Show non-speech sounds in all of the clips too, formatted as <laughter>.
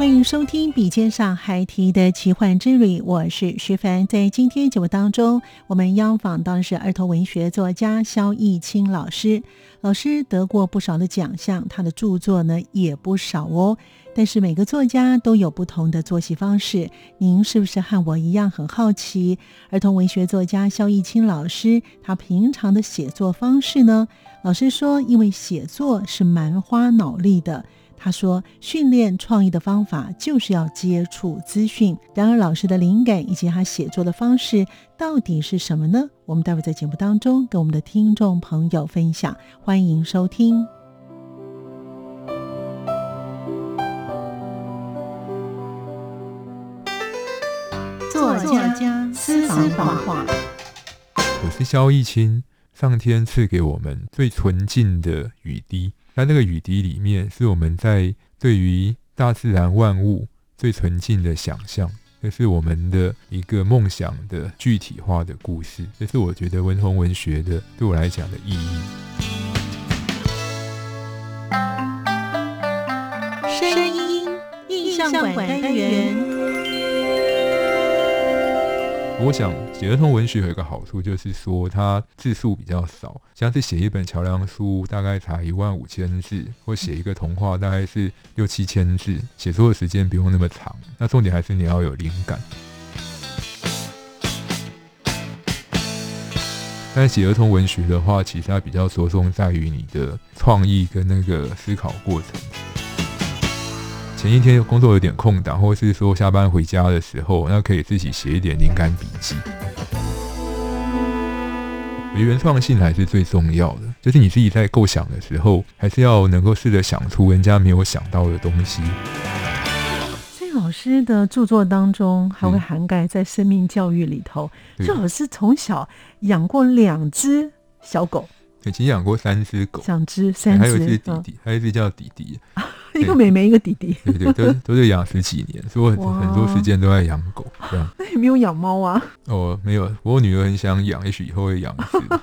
欢迎收听《笔尖上孩提的奇幻之旅》，我是徐凡。在今天节目当中，我们邀访到的是儿童文学作家肖逸清老师。老师得过不少的奖项，他的著作呢也不少哦。但是每个作家都有不同的作息方式，您是不是和我一样很好奇？儿童文学作家肖逸清老师他平常的写作方式呢？老师说，因为写作是蛮花脑力的。他说：“训练创意的方法就是要接触资讯。然而，老师的灵感以及他写作的方式到底是什么呢？我们待会在节目当中跟我们的听众朋友分享。欢迎收听。作家私房话。我是肖逸清，上天赐给我们最纯净的雨滴。”在那个雨滴里面，是我们在对于大自然万物最纯净的想象，这是我们的一个梦想的具体化的故事，这是我觉得文红文学的对我来讲的意义。声音印象馆单元。我想写儿童文学有一个好处，就是说它字数比较少。像是写一本桥梁书，大概才一万五千字；或写一个童话，大概是六七千字，写作的时间不用那么长。那重点还是你要有灵感。但写儿童文学的话，其实它比较着重在于你的创意跟那个思考过程。前一天工作有点空档，或是说下班回家的时候，那可以自己写一点灵感笔记。原创性还是最重要的，就是你自己在构想的时候，还是要能够试着想出人家没有想到的东西。所以老师的著作当中还会涵盖在生命教育里头。这老师从小养过两只小狗，已经养过三只狗，两只，三只，还有一只弟弟，还有一只叫弟弟。一个妹妹，一个弟弟，对对，都都是养十几年，所以我很多时间都在养狗。这样，那 <laughs> 有没有养猫啊？哦，没有，我女儿很想养，也许以后会养。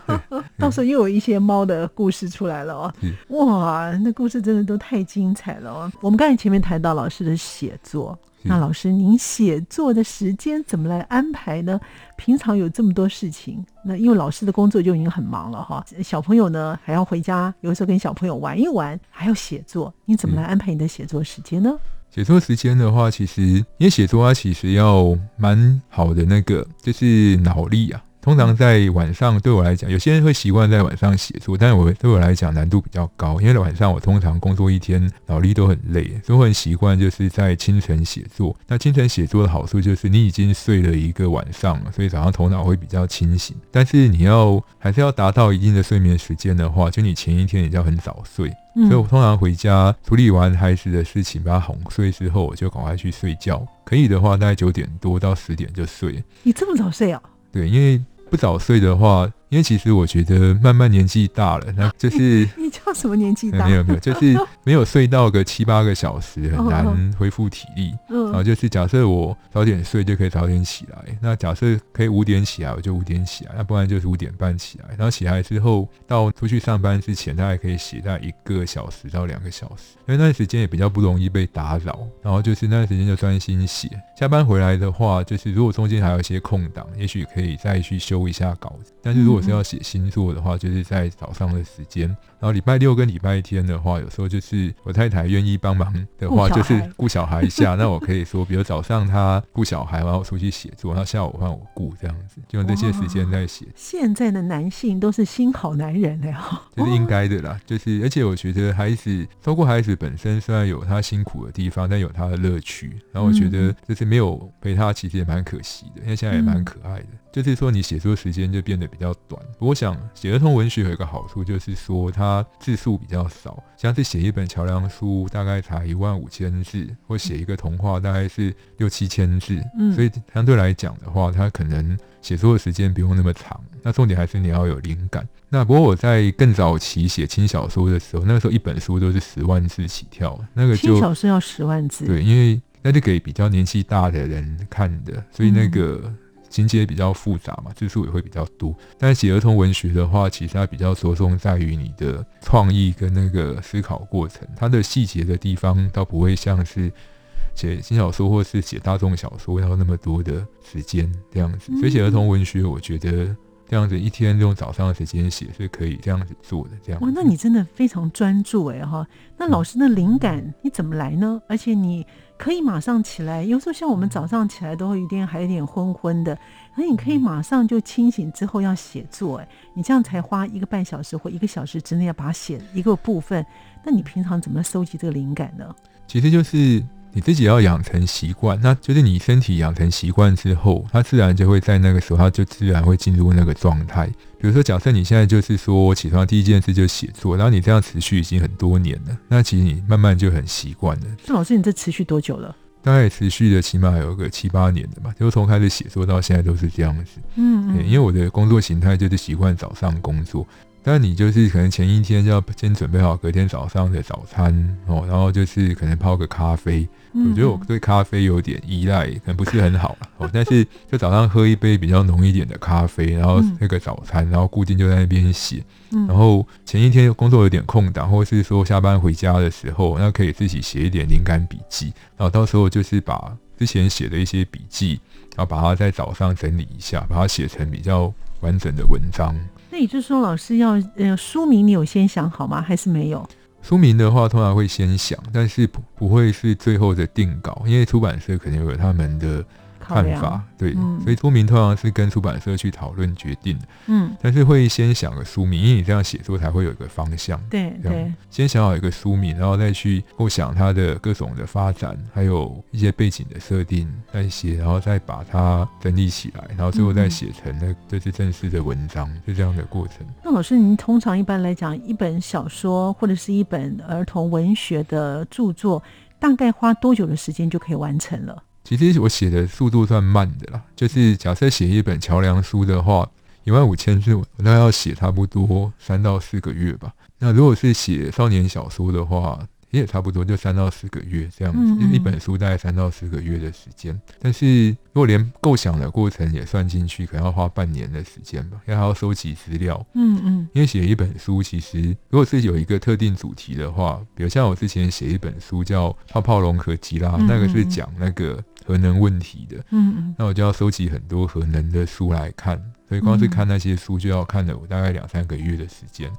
<laughs> 到时候又有一些猫的故事出来了哦。哇，那故事真的都太精彩了哦。我们刚才前面谈到老师的写作。那老师，您写作的时间怎么来安排呢？平常有这么多事情，那因为老师的工作就已经很忙了哈。小朋友呢还要回家，有时候跟小朋友玩一玩，还要写作，你怎么来安排你的写作时间呢？写作时间的话，其实因为写作它其实要蛮好的那个，就是脑力啊。通常在晚上对我来讲，有些人会习惯在晚上写作，但是我对我来讲难度比较高，因为晚上我通常工作一天，脑力都很累，所以我很习惯就是在清晨写作。那清晨写作的好处就是你已经睡了一个晚上了，所以早上头脑会比较清醒。但是你要还是要达到一定的睡眠时间的话，就你前一天也要很早睡。所以我通常回家处理完孩子的事情，把他哄睡之后，我就赶快去睡觉。可以的话，大概九点多到十点就睡。你这么早睡啊？对，因为。不早睡的话，因为其实我觉得慢慢年纪大了，那就是 <laughs> 你叫什么年纪大？没有没有，就是没有睡到个七八个小时，很难恢复体力。嗯然后就是假设我早点睡就可以早点起来，那假设可以五点起来，我就五点起来，那不然就是五点半起来。然后起来之后到出去上班之前，大概可以写在一个小时到两个小时，因为那段时间也比较不容易被打扰。然后就是那段时间就专心写。下班回来的话，就是如果中间还有一些空档，也许可以再去。修一下稿子，但是如果果是要写星座的话，就是在早上的时间。然后礼拜六跟礼拜天的话，有时候就是我太太愿意帮忙的话，就是顾小孩一下。那我可以说，比如早上他顾小孩，然后出去写作，然后下午换我顾这样子，就用这些时间在写。现在的男性都是新好男人了呀，<laughs> 这是应该的啦。就是而且我觉得孩子，照顾孩子本身，虽然有他辛苦的地方，但有他的乐趣。然后我觉得就是没有陪他，其实也蛮可惜的，因为现在也蛮可爱的。就是说，你写作时间就变得比较短。我想写儿童文学有一个好处，就是说它字数比较少。像是写一本桥梁书，大概才一万五千字，或写一个童话，大概是六七千字。嗯，所以相对来讲的话，它可能写作的时间不用那么长。那重点还是你要有灵感。那不过我在更早期写轻小说的时候，那个时候一本书都是十万字起跳，那个轻小说要十万字。对，因为那是给比较年纪大的人看的，所以那个。情节比较复杂嘛，字数也会比较多。但是写儿童文学的话，其实它比较着重在于你的创意跟那个思考过程，它的细节的地方倒不会像是写新小说或是写大众小说要那么多的时间这样子。所以写儿童文学，我觉得这样子一天用早上的时间写是可以这样子做的。这样哇，那你真的非常专注哎哈。那老师的灵感你怎么来呢？而且你。可以马上起来，有时候像我们早上起来都会有点还有点昏昏的，那你可以马上就清醒之后要写作，哎，你这样才花一个半小时或一个小时之内要把它写一个部分，那你平常怎么收集这个灵感呢？其实就是你自己要养成习惯，那就是你身体养成习惯之后，它自然就会在那个时候，它就自然会进入那个状态。比如说，假设你现在就是说我起床第一件事就写作，然后你这样持续已经很多年了，那其实你慢慢就很习惯了。那老师，你这持续多久了？大概持续的起码有个七八年的吧，就从开始写作到现在都是这样子。嗯嗯，因为我的工作形态就是习惯早上工作。但你就是可能前一天就要先准备好隔天早上的早餐哦，然后就是可能泡个咖啡。我觉得我对咖啡有点依赖，可能不是很好。<laughs> 但是就早上喝一杯比较浓一点的咖啡，然后那个早餐，然后固定就在那边写。然后前一天工作有点空档，或是说下班回家的时候，那可以自己写一点灵感笔记。然后到时候就是把之前写的一些笔记，然后把它在早上整理一下，把它写成比较完整的文章。那也就是说，老师要呃书名，你有先想好吗？还是没有？书名的话，通常会先想，但是不不会是最后的定稿，因为出版社肯定有他们的。看法对，所以书名通常是跟出版社去讨论决定。嗯，但是会先想个书名，因为你这样写作才会有一个方向。对对，先想好一个书名，然后再去构想它的各种的发展，还有一些背景的设定那些，然后再把它整理起来，然后最后再写成那这是正式的文章，是这样的过程。那老师，您通常一般来讲，一本小说或者是一本儿童文学的著作，大概花多久的时间就可以完成了？其实我写的速度算慢的啦，就是假设写一本桥梁书的话，一万五千字，我大概要写差不多三到四个月吧。那如果是写少年小说的话，也差不多就三到四个月这样子，一本书大概三到四个月的时间。但是如果连构想的过程也算进去，可能要花半年的时间吧，因为还要收集资料。嗯嗯。因为写一本书，其实如果是有一个特定主题的话，比如像我之前写一本书叫《泡泡龙和吉拉》，那个是讲那个核能问题的。嗯嗯。那我就要收集很多核能的书来看，所以光是看那些书就要看了我大概两三个月的时间。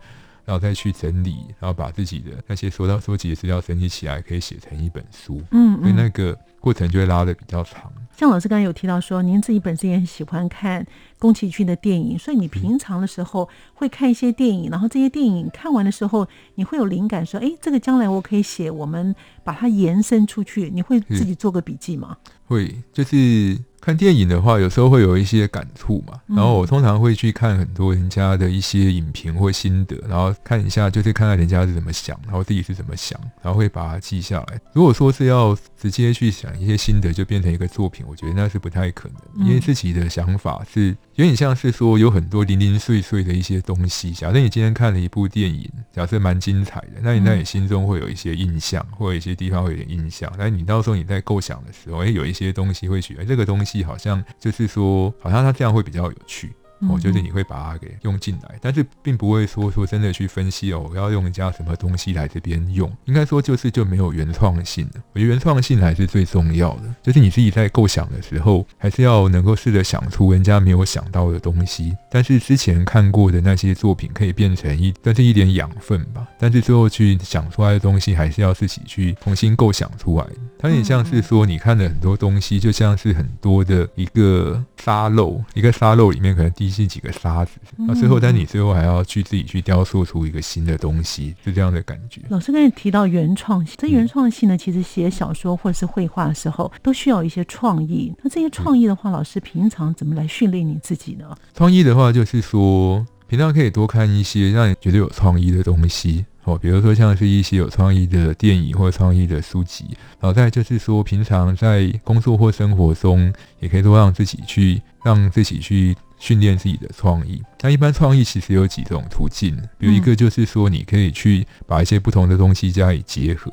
然后再去整理，然后把自己的那些收到收集的资料整理起来，可以写成一本书。嗯，所以那个过程就会拉的比较长。像老师刚才有提到说，您自己本身也很喜欢看宫崎骏的电影，所以你平常的时候会看一些电影，然后这些电影看完的时候，你会有灵感说，哎，这个将来我可以写，我们把它延伸出去。你会自己做个笔记吗？会，就是。看电影的话，有时候会有一些感触嘛。然后我通常会去看很多人家的一些影评或心得，然后看一下，就是看看人家是怎么想，然后自己是怎么想，然后会把它记下来。如果说是要直接去想一些心得，就变成一个作品，我觉得那是不太可能，因为自己的想法是有点像是说有很多零零碎碎的一些东西。假设你今天看了一部电影，假设蛮精彩的，那你在你心中会有一些印象，或者一些地方会有点印象。但你到时候你在构想的时候，哎，有一些东西会觉得这个东西。好像就是说，好像它这样会比较有趣，哦，就是你会把它给用进来，但是并不会说说真的去分析哦，我要用人家什么东西来这边用，应该说就是就没有原创性了。我觉得原创性还是最重要的，就是你自己在构想的时候，还是要能够试着想出人家没有想到的东西。但是之前看过的那些作品可以变成一，但是一点养分吧。但是最后去想出来的东西，还是要自己去重新构想出来。它有点像是说，你看的很多东西，就像是很多的一个沙漏，一个沙漏里面可能滴进几个沙子，那最后，但你最后还要去自己去雕塑出一个新的东西，是这样的感觉。老师刚才提到原创性，这原创性呢，其实写小说或者是绘画的时候，都需要一些创意。那这些创意的话，老师平常怎么来训练你自己呢？创意的话，就是说平常可以多看一些让你觉得有创意的东西。哦，比如说像是一些有创意的电影或创意的书籍，然后再就是说，平常在工作或生活中，也可以多让自己去让自己去训练自己的创意。那一般创意其实有几种途径，比如一个就是说，你可以去把一些不同的东西加以结合。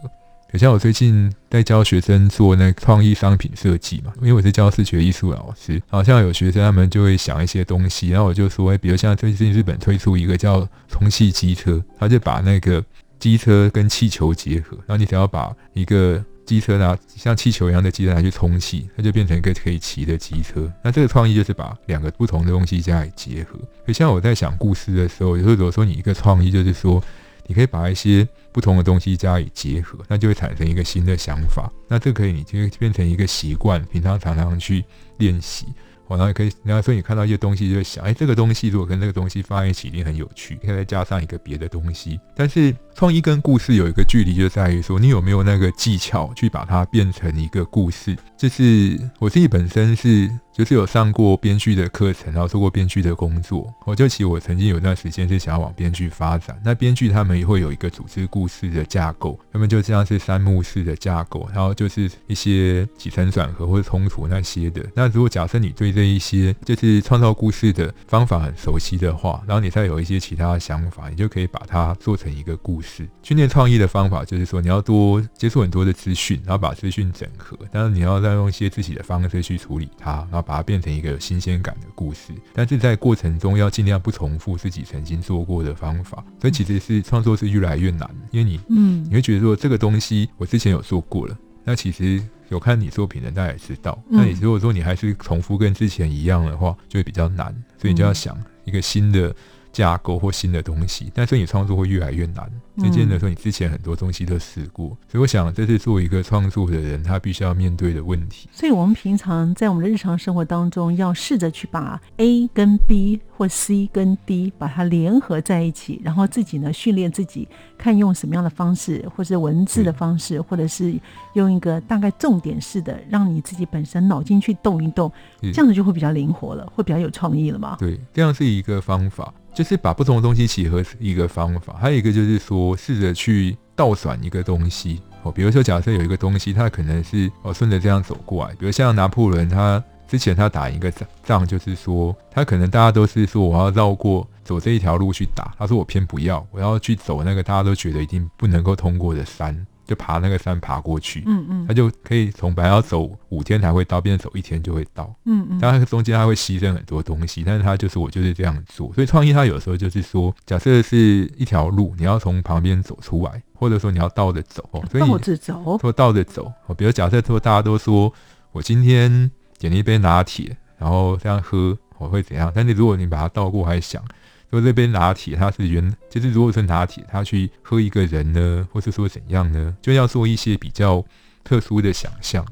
像我最近在教学生做那创意商品设计嘛，因为我是教视觉艺术老师，好像有学生他们就会想一些东西，然后我就说，哎，比如像最近日本推出一个叫充气机车，他就把那个机车跟气球结合，然后你只要把一个机车拿像气球一样的机车拿去充气，它就变成一个可以骑的机车。那这个创意就是把两个不同的东西加以结合。所以像我在想故事的时候，有时候如果说你一个创意就是说。你可以把一些不同的东西加以结合，那就会产生一个新的想法。那这可以，你就会变成一个习惯，平常常常去练习。然后可以，然后说你看到一些东西，就会想，哎，这个东西如果跟这个东西放在一起，一定很有趣。可以再加上一个别的东西。但是创意跟故事有一个距离，就在于说，你有没有那个技巧去把它变成一个故事。就是我自己本身是。就是有上过编剧的课程，然后做过编剧的工作。我就其实我曾经有段时间是想要往编剧发展。那编剧他们也会有一个组织故事的架构，他们就这样是三幕式的架构，然后就是一些起承转合或者冲突那些的。那如果假设你对这一些就是创造故事的方法很熟悉的话，然后你再有一些其他的想法，你就可以把它做成一个故事。训练创意的方法就是说，你要多接触很多的资讯，然后把资讯整合，但是你要再用一些自己的方式去处理它，然后。把它变成一个有新鲜感的故事，但是在过程中要尽量不重复自己曾经做过的方法，所以其实是创作是越来越难，因为你，嗯，你会觉得说这个东西我之前有做过了，那其实有看你作品的大家也知道，那你如果说你还是重复跟之前一样的话，就会比较难，所以你就要想一个新的。架构或新的东西，但是你创作会越来越难。渐渐的说，你之前很多东西都试过，所以我想这是作为一个创作的人，他必须要面对的问题。所以，我们平常在我们的日常生活当中，要试着去把 A 跟 B 或 C 跟 D 把它联合在一起，然后自己呢训练自己，看用什么样的方式，或者文字的方式，或者是用一个大概重点式的，让你自己本身脑筋去动一动，这样子就会比较灵活了，会比较有创意了嘛？对，这样是一个方法。就是把不同的东西契合一个方法，还有一个就是说试着去倒转一个东西哦，比如说假设有一个东西，它可能是哦顺着这样走过来，比如像拿破仑，他之前他打一个仗，就是说他可能大家都是说我要绕过走这一条路去打，他说我偏不要，我要去走那个大家都觉得一定不能够通过的山。就爬那个山爬过去，嗯嗯，他就可以从本来要走五天才会到，变成走一天就会到，嗯嗯。当然中间他会牺牲很多东西，但是他就是我就是这样做。所以创意他有时候就是说，假设是一条路，你要从旁边走出来，或者说你要倒着走，所以倒着走，说倒着走。比如假设说大家都说我今天点了一杯拿铁，然后这样喝我会怎样？但是如果你把它倒过来想。说这杯拿铁，它是原就是如果是拿铁，它去喝一个人呢，或是说怎样呢，就要做一些比较特殊的想象，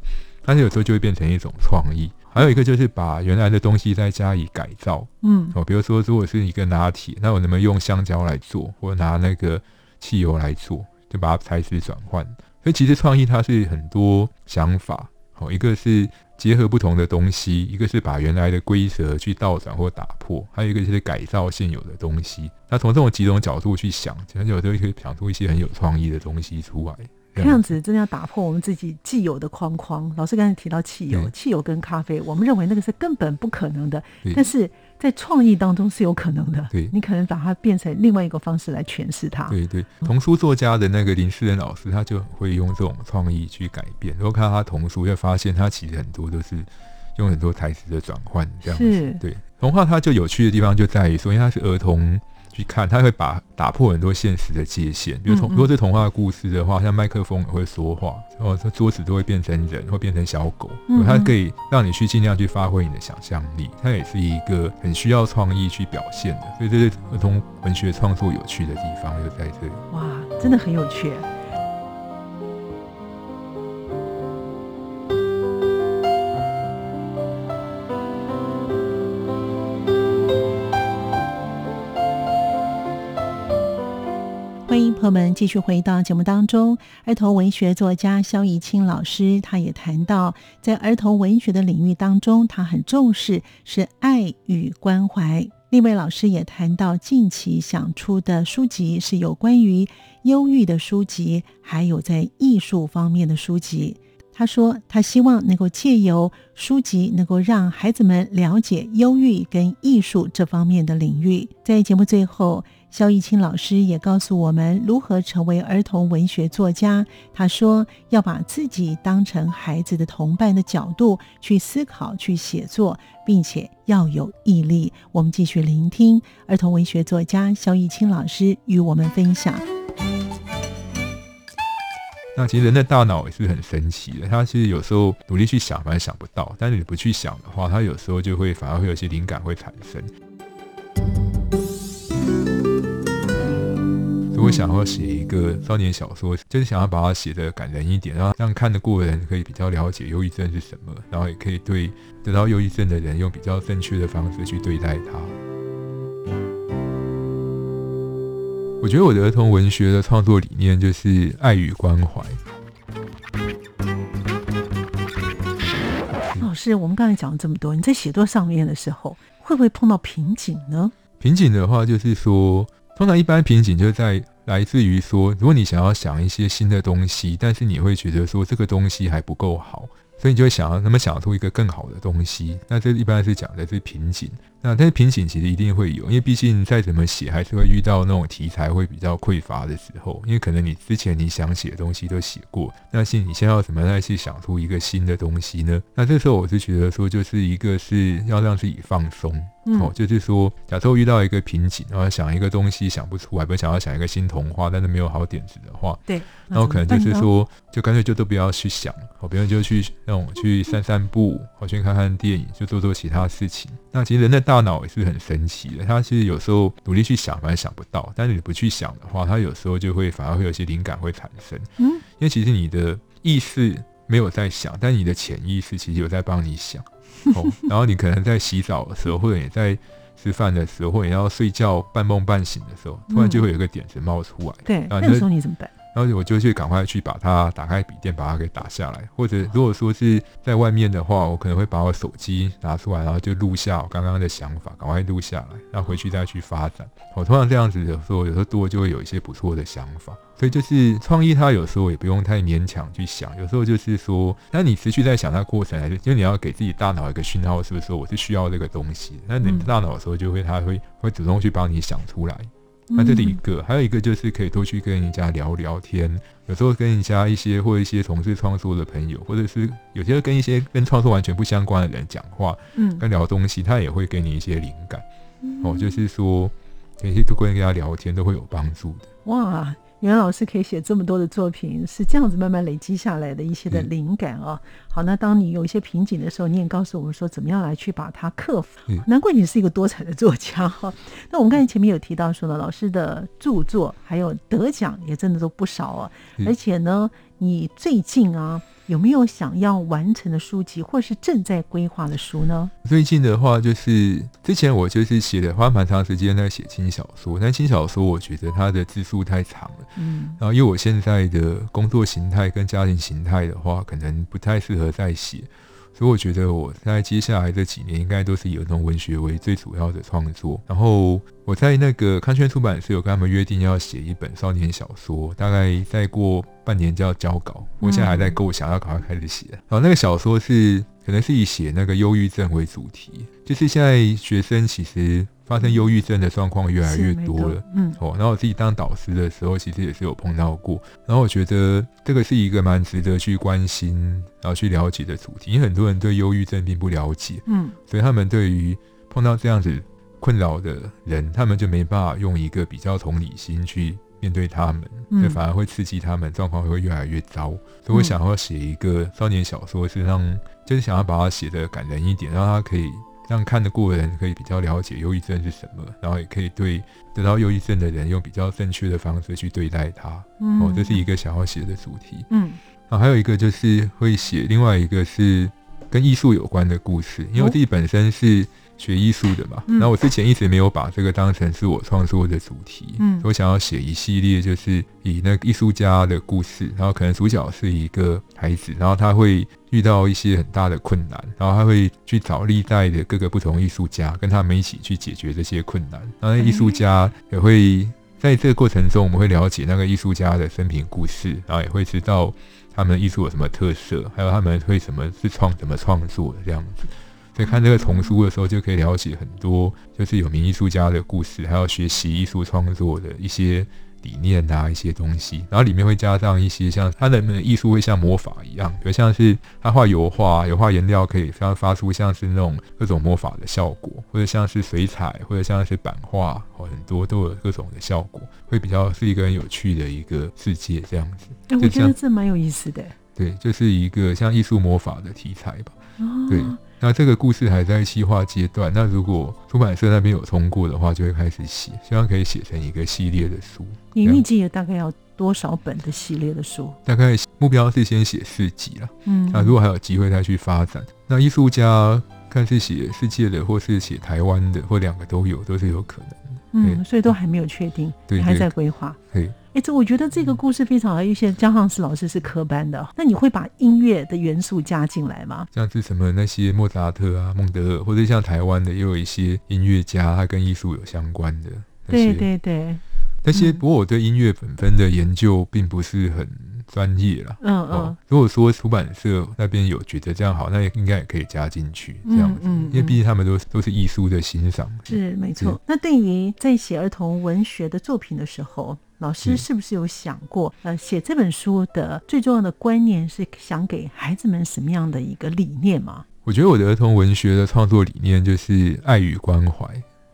但是有时候就会变成一种创意。还有一个就是把原来的东西再加以改造，嗯，哦，比如说如果是一个拿铁，那我能不能用香蕉来做，或拿那个汽油来做，就把它材质转换。所以其实创意它是很多想法，哦，一个是。结合不同的东西，一个是把原来的规则去倒转或打破，还有一个就是改造现有的东西。那从这种几种角度去想，其实有时候可以想出一些很有创意的东西出来。这样子真的要打破我们自己既有的框框。老师刚才提到汽油，汽油跟咖啡，我们认为那个是根本不可能的，但是在创意当中是有可能的。对，你可能把它变成另外一个方式来诠释它。对对，童书作家的那个林世仁老师，他就会用这种创意去改变。如果看到他童书，会发现他其实很多都是用很多台词的转换这样子。对，童话它就有趣的地方就在于说，因为它是儿童。去看，他会把打破很多现实的界限。比如童，如果是童话故事的话，像麦克风也会说话，然后桌子都会变成人，会变成小狗。它可以让你去尽量去发挥你的想象力。它也是一个很需要创意去表现的，所以这是儿童文学创作有趣的地方，就在这里。哇，真的很有趣。朋友们，继续回到节目当中。儿童文学作家肖怡清老师，他也谈到，在儿童文学的领域当中，他很重视是爱与关怀。另外，老师也谈到近期想出的书籍是有关于忧郁的书籍，还有在艺术方面的书籍。他说，他希望能够借由书籍，能够让孩子们了解忧郁跟艺术这方面的领域。在节目最后。肖逸清老师也告诉我们如何成为儿童文学作家。他说：“要把自己当成孩子的同伴的角度去思考、去写作，并且要有毅力。”我们继续聆听儿童文学作家肖逸清老师与我们分享。那其实人的大脑也是很神奇的，他其实有时候努力去想，反而想不到；但是你不去想的话，他有时候就会反而会有些灵感会产生。我想要写一个少年小说，就是想要把它写的感人一点，然后让看得过的人可以比较了解忧郁症是什么，然后也可以对得到忧郁症的人用比较正确的方式去对待他。我觉得我的儿童文学的创作理念就是爱与关怀。老师，我们刚才讲了这么多，你在写作上面的时候，会不会碰到瓶颈呢？瓶颈的话，就是说，通常一般瓶颈就是在。来自于说，如果你想要想一些新的东西，但是你会觉得说这个东西还不够好，所以你就会想要那么想出一个更好的东西。那这一般是讲的是瓶颈。那但是瓶颈其实一定会有，因为毕竟再怎么写，还是会遇到那种题材会比较匮乏的时候。因为可能你之前你想写的东西都写过，那是你现在要怎么再去想出一个新的东西呢？那这时候我是觉得说，就是一个是要让自己放松。哦，就是说，假设我遇到一个瓶颈，然后想一个东西想不出来，不想要想一个新童话，但是没有好点子的话，对，那我可能就是说，就干脆就都不要去想，哦，别人就去那种去散散步，或去看看电影，就做做其他事情。那其实人的大脑也是很神奇的，他其实有时候努力去想，反而想不到；但是你不去想的话，他有时候就会反而会有些灵感会产生。嗯，因为其实你的意识没有在想，但你的潜意识其实有在帮你想。哦，然后你可能在洗澡的时候，或者你在吃饭的时候，或者你要睡觉半梦半醒的时候，突然就会有一个点子冒出来。对，那个时候你怎么办？然后我就去赶快去把它打开笔电，把它给打下来。或者如果说是在外面的话，我可能会把我手机拿出来，然后就录下我刚刚的想法，赶快录下来，然后回去再去发展。我通常这样子有时候，有时候多就会有一些不错的想法。所以就是创意，它有时候也不用太勉强去想，有时候就是说，那你持续在想它过程，还是因为你要给自己大脑一个讯号，是不是说我是需要这个东西？那你大脑的时候就会，它会会主动去帮你想出来。那这是一个，还有一个就是可以多去跟人家聊聊天，有时候跟人家一些或一些从事创作的朋友，或者是有些跟一些跟创作完全不相关的人讲话，嗯，跟聊东西，他也会给你一些灵感。哦，就是说，可以多跟人家聊天都会有帮助的。哇！袁老师可以写这么多的作品，是这样子慢慢累积下来的一些的灵感啊。好，那当你有一些瓶颈的时候，你也告诉我们说怎么样来去把它克服。难怪你是一个多彩的作家哈。<laughs> 那我们刚才前面有提到说呢，老师的著作还有得奖也真的都不少啊，而且呢，你最近啊。有没有想要完成的书籍，或是正在规划的书呢？最近的话，就是之前我就是写的，花蛮长时间在写轻小说，但轻小说我觉得它的字数太长了，嗯，然后因为我现在的工作形态跟家庭形态的话，可能不太适合再写。所以我觉得我在接下来这几年应该都是以儿童文学为最主要的创作。然后我在那个康轩出版社有跟他们约定要写一本少年小说，大概再过半年就要交稿。我现在还在构想，要赶快开始写。然后那个小说是可能是以写那个忧郁症为主题，就是现在学生其实发生忧郁症的状况越来越多了，嗯，哦，然后我自己当导师的时候，其实也是有碰到过，然后我觉得这个是一个蛮值得去关心，然后去了解的主题，因为很多人对忧郁症并不了解，嗯，所以他们对于碰到这样子困扰的人，他们就没办法用一个比较同理心去。面对他们，这反而会刺激他们，状况会越来越糟。所以我想要写一个少年小说，是让就是想要把它写的感人一点，让他可以让看得过的人可以比较了解忧郁症是什么，然后也可以对得到忧郁症的人用比较正确的方式去对待他。哦，这是一个想要写的主题。嗯，然后还有一个就是会写另外一个是跟艺术有关的故事，因为我自己本身是。学艺术的嘛，然后我之前一直没有把这个当成是我创作的主题。嗯，我想要写一系列，就是以那个艺术家的故事，然后可能主角是一个孩子，然后他会遇到一些很大的困难，然后他会去找历代的各个不同艺术家，跟他们一起去解决这些困难。然后艺术家也会在这个过程中，我们会了解那个艺术家的生平故事，然后也会知道他们艺术有什么特色，还有他们会什么是创怎么创作的这样子。在看这个丛书的时候，就可以了解很多，就是有名艺术家的故事，还有学习艺术创作的一些理念啊，一些东西。然后里面会加上一些像他的艺术会像魔法一样，比如像是他画油画，油画颜料可以发发出像是那种各种魔法的效果，或者像是水彩，或者像是版画，哦，很多都有各种的效果，会比较是一个很有趣的一个世界这样子。哎，我觉得这蛮有意思的。对，就是一个像艺术魔法的题材吧。对。那这个故事还在细化阶段。那如果出版社那边有通过的话，就会开始写，希望可以写成一个系列的书。你预计大概要多少本的系列的书？大概目标是先写四集了。嗯，那如果还有机会再去发展，那艺术家看是写世界的，或是写台湾的，或两个都有，都是有可能的。嗯，所以都还没有确定，对，还在规划。对。哎，这我觉得这个故事非常好。一些江汉斯老师是科班的，那你会把音乐的元素加进来吗？像是什么那些莫扎特啊、孟德尔，或者像台湾的也有一些音乐家，他跟艺术有相关的。对对对。那些不过我对音乐本分的研究并不是很专业啦。嗯嗯。如果说出版社那边有觉得这样好，那也应该也可以加进去这样子。嗯嗯。因为毕竟他们都都是艺术的欣赏。是没错。那对于在写儿童文学的作品的时候。老师是不是有想过，呃，写这本书的最重要的观念是想给孩子们什么样的一个理念吗？我觉得我的儿童文学的创作理念就是爱与关怀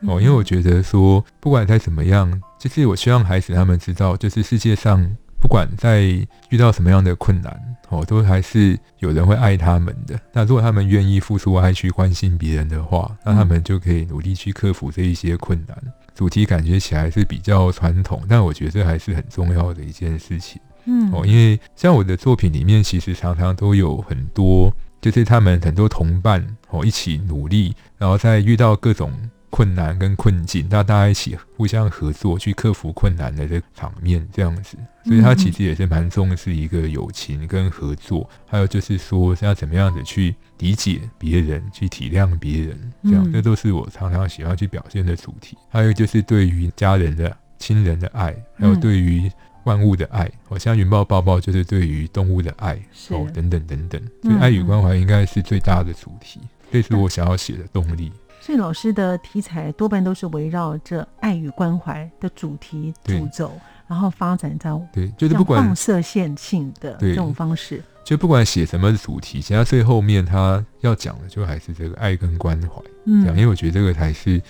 哦，因为我觉得说，不管再怎么样，就是我希望孩子他们知道，就是世界上。不管在遇到什么样的困难，哦，都还是有人会爱他们的。那如果他们愿意付出爱去关心别人的话，那他们就可以努力去克服这一些困难。主题感觉起来是比较传统，但我觉得这还是很重要的一件事情。嗯，哦，因为像我的作品里面，其实常常都有很多，就是他们很多同伴哦一起努力，然后在遇到各种。困难跟困境，那大家一起互相合作去克服困难的这个场面，这样子，所以他其实也是蛮重视一个友情跟合作，还有就是说要怎么样子去理解别人，去体谅别人，这样，这都是我常常喜欢去表现的主题。还有就是对于家人的、亲人的爱，还有对于万物的爱，我像云豹抱抱就是对于动物的爱，哦，等等等等，所以爱与关怀应该是最大的主题，这是我想要写的动力。所以老师的题材多半都是围绕着爱与关怀的主题主轴，然后发展到对，就是不管放射线性的这种方式，就不管写什么主题，其实最后面他要讲的就还是这个爱跟关怀，嗯，因为我觉得这个才是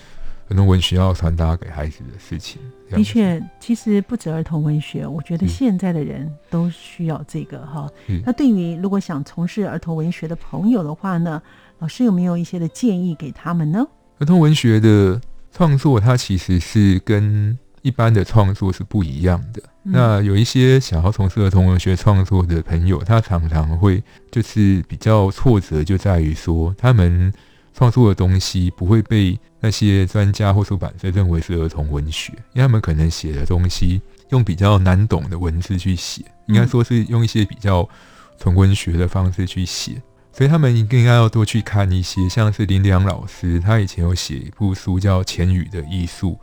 很多文学要传达给孩子的事情。的确，其实不止儿童文学，我觉得现在的人都需要这个哈。那对于如果想从事儿童文学的朋友的话呢？老师有没有一些的建议给他们呢？儿童文学的创作，它其实是跟一般的创作是不一样的。那有一些想要从事儿童文学创作的朋友，他常常会就是比较挫折，就在于说他们创作的东西不会被那些专家或出版社认为是儿童文学，因为他们可能写的东西用比较难懂的文字去写，应该说是用一些比较纯文学的方式去写。所以他们应该要多去看一些，像是林良老师，他以前有写一部书叫《浅语的艺术》，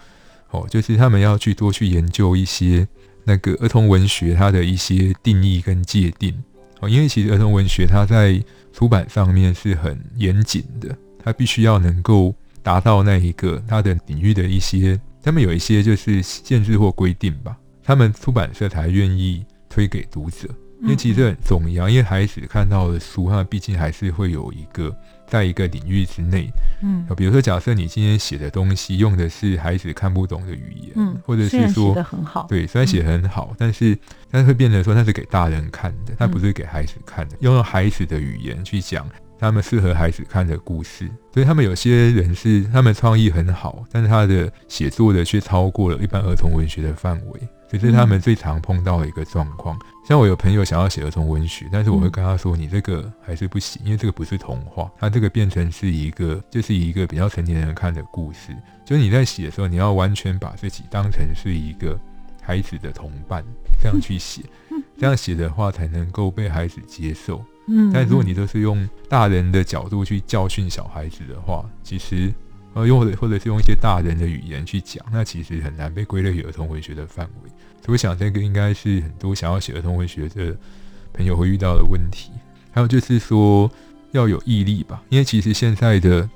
哦，就是他们要去多去研究一些那个儿童文学它的一些定义跟界定，哦，因为其实儿童文学它在出版上面是很严谨的，它必须要能够达到那一个它的领域的一些，他们有一些就是限制或规定吧，他们出版社才愿意推给读者。因为其实很重要，因为孩子看到的书，他毕竟还是会有一个在一个领域之内。嗯，比如说，假设你今天写的东西用的是孩子看不懂的语言，嗯，或者是说，很好，对，虽然写很好，但是但是会变成说那是给大人看的，它不是给孩子看的，用孩子的语言去讲他们适合孩子看的故事。所以他们有些人是他们创意很好，但是他的写作的却超过了一般儿童文学的范围。这是他们最常碰到的一个状况。像我有朋友想要写儿童文学，但是我会跟他说：“你这个还是不行，因为这个不是童话，它这个变成是一个，就是一个比较成年人看的故事。就是你在写的时候，你要完全把自己当成是一个孩子的同伴，这样去写，<laughs> 这样写的话才能够被孩子接受。嗯，但如果你都是用大人的角度去教训小孩子的话，其实。”呃，又或者或者是用一些大人的语言去讲，那其实很难被归类于儿童文学的范围。所以我想，这个应该是很多想要写儿童文学的朋友会遇到的问题。还有就是说，要有毅力吧，因为其实现在的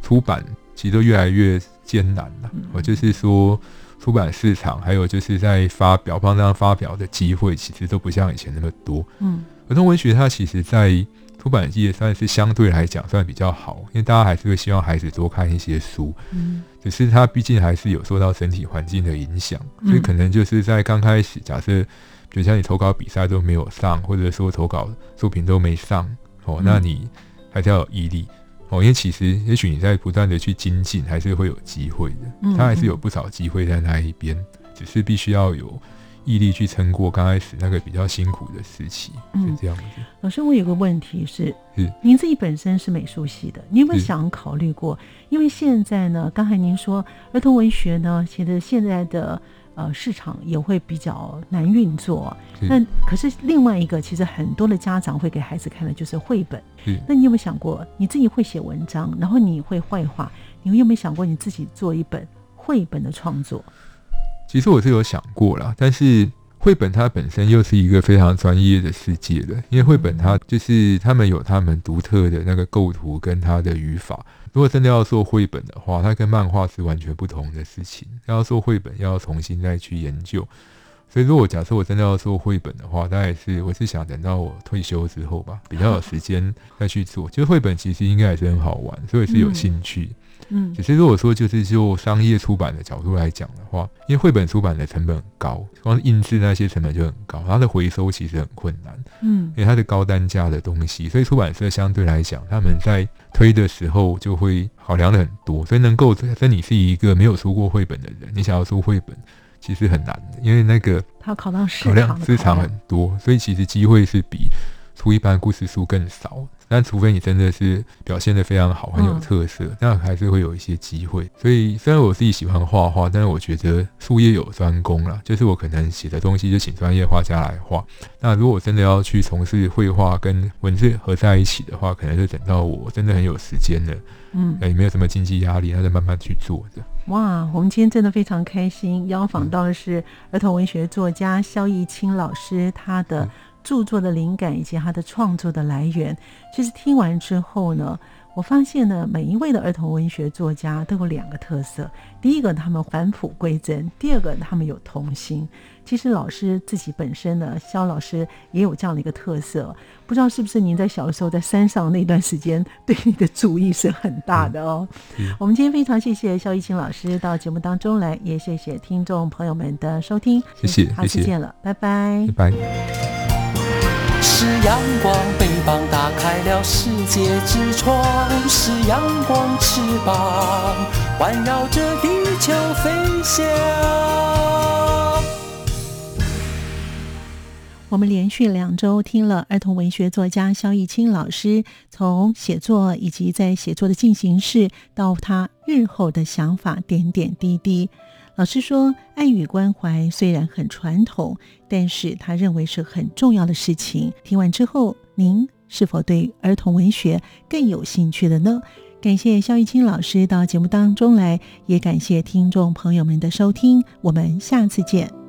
出版其实都越来越艰难了。我就是说，出版市场还有就是在发表、帮这样发表的机会，其实都不像以前那么多。嗯，儿童文学它其实在。出版界算是相对来讲算比较好，因为大家还是会希望孩子多看一些书。嗯，只是他毕竟还是有受到身体环境的影响，所以可能就是在刚开始，假设比如像你投稿比赛都没有上，或者说投稿作品都没上，哦，那你还是要有毅力哦，因为其实也许你在不断的去精进，还是会有机会的。他还是有不少机会在那一边，只是必须要有。毅力去撑过刚开始那个比较辛苦的时期，是这样子。老师，我有个问题是，您自己本身是美术系的，你有没有想考虑过？因为现在呢，刚才您说儿童文学呢，其实现在的呃市场也会比较难运作。那可是另外一个，其实很多的家长会给孩子看的就是绘本。那你有没有想过，你自己会写文章，然后你会绘画，你有没有想过你自己做一本绘本的创作？其实我是有想过啦，但是绘本它本身又是一个非常专业的世界的，因为绘本它就是他们有他们独特的那个构图跟它的语法。如果真的要做绘本的话，它跟漫画是完全不同的事情。要做绘本，要重新再去研究。所以，如果假设我真的要做绘本的话，大概是我是想等到我退休之后吧，比较有时间再去做。其实绘本其实应该还是很好玩，所以是有兴趣。嗯，只是如果说就是就商业出版的角度来讲的话，因为绘本出版的成本很高，光是印制那些成本就很高，它的回收其实很困难。嗯，因为它是高单价的东西，所以出版社相对来讲，他们在推的时候就会考量的很多。所以能够跟你是一个没有出过绘本的人，你想要出绘本，其实很难的，因为那个它考量市场市场很多，所以其实机会是比出一般故事书更少。但除非你真的是表现的非常好，很有特色，那还是会有一些机会。所以虽然我自己喜欢画画，但是我觉得术业有专攻啦，就是我可能写的东西就请专业画家来画。那如果真的要去从事绘画跟文字合在一起的话，可能就等到我真的很有时间了，嗯，也没有什么经济压力，那再慢慢去做的。哇，我们今天真的非常开心，邀访到的是儿童文学作家肖逸清老师，他的。著作的灵感以及他的创作的来源，其实听完之后呢，我发现呢，每一位的儿童文学作家都有两个特色：第一个，他们返璞归真；第二个，他们有童心。其实老师自己本身呢，肖老师也有这样的一个特色。不知道是不是您在小的时候在山上那段时间，对你的注意是很大的哦。我们今天非常谢谢肖一清老师到节目当中来，也谢谢听众朋友们的收听。谢谢，下次见了，拜拜，拜拜。是阳光，翅膀打开了世界之窗；是阳光，翅膀环绕着地球飞翔。我们连续两周听了儿童文学作家肖逸清老师从写作以及在写作的进行式，到他日后的想法，点点滴滴。老师说，爱与关怀虽然很传统，但是他认为是很重要的事情。听完之后，您是否对儿童文学更有兴趣了呢？感谢肖玉清老师到节目当中来，也感谢听众朋友们的收听，我们下次见。